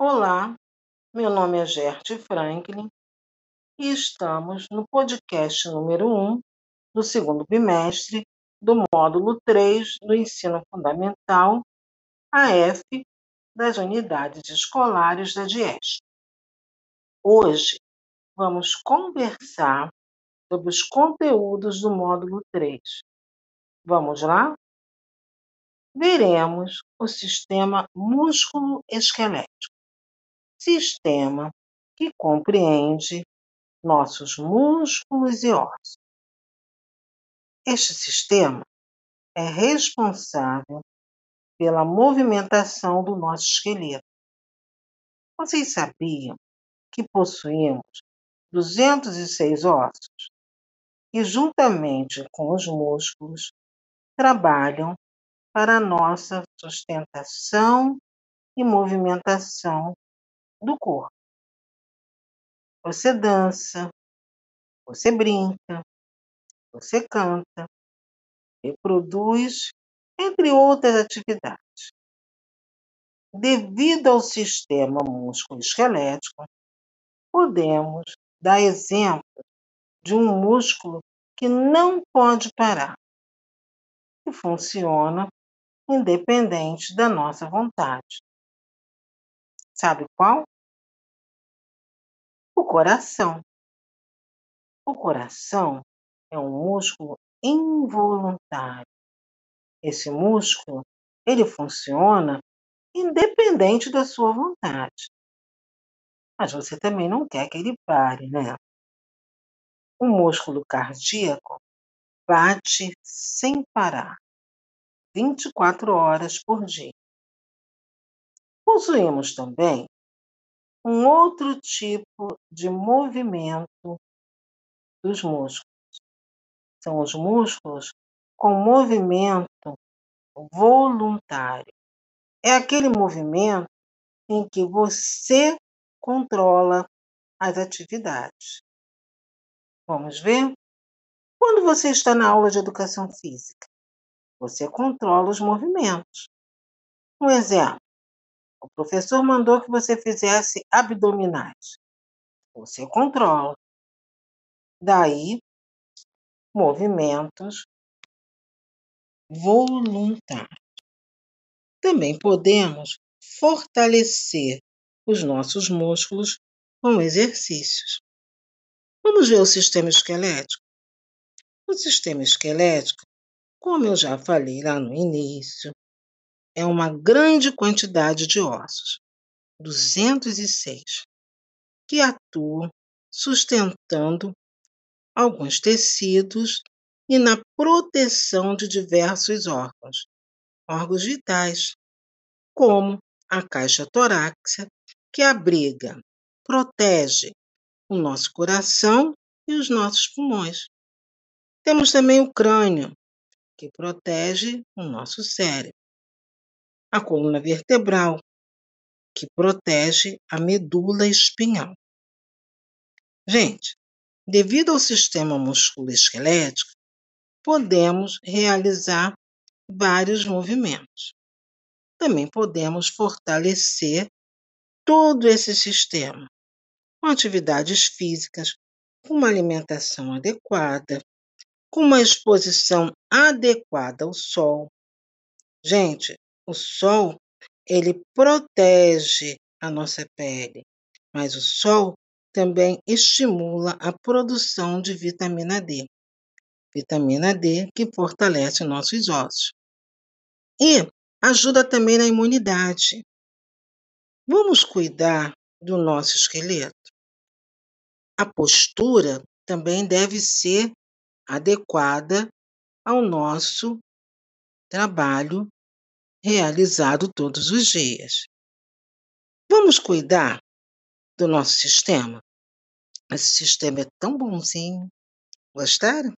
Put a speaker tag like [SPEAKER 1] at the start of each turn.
[SPEAKER 1] Olá, meu nome é Gerte Franklin e estamos no podcast número 1 do segundo bimestre do módulo 3 do Ensino Fundamental AF das Unidades Escolares da DIES. Hoje vamos conversar sobre os conteúdos do módulo 3. Vamos lá? Veremos o sistema músculo-esquelético sistema que compreende nossos músculos e ossos. Este sistema é responsável pela movimentação do nosso esqueleto. Vocês sabiam que possuímos 206 ossos que, juntamente com os músculos, trabalham para a nossa sustentação e movimentação do corpo. Você dança, você brinca, você canta, reproduz, entre outras atividades. Devido ao sistema músculo-esquelético, podemos dar exemplo de um músculo que não pode parar, que funciona independente da nossa vontade. Sabe qual? O coração. O coração é um músculo involuntário. Esse músculo, ele funciona independente da sua vontade. Mas você também não quer que ele pare, né? O músculo cardíaco bate sem parar, 24 horas por dia. Possuímos também um outro tipo de movimento dos músculos. São os músculos com movimento voluntário. É aquele movimento em que você controla as atividades. Vamos ver? Quando você está na aula de educação física, você controla os movimentos. Um exemplo: o professor mandou que você fizesse abdominais. Você controla. Daí, movimentos voluntários. Também podemos fortalecer os nossos músculos com exercícios. Vamos ver o sistema esquelético? O sistema esquelético, como eu já falei lá no início, é uma grande quantidade de ossos, 206, que atuam sustentando alguns tecidos e na proteção de diversos órgãos, órgãos vitais, como a caixa torácica, que abriga, protege o nosso coração e os nossos pulmões. Temos também o crânio, que protege o nosso cérebro a coluna vertebral, que protege a medula espinhal. Gente, devido ao sistema musculoesquelético, podemos realizar vários movimentos. Também podemos fortalecer todo esse sistema com atividades físicas, com uma alimentação adequada, com uma exposição adequada ao sol. Gente, o sol, ele protege a nossa pele, mas o sol também estimula a produção de vitamina D. Vitamina D que fortalece nossos ossos. E ajuda também na imunidade. Vamos cuidar do nosso esqueleto. A postura também deve ser adequada ao nosso trabalho realizado todos os dias. Vamos cuidar do nosso sistema? Esse sistema é tão bonzinho. Gostaram?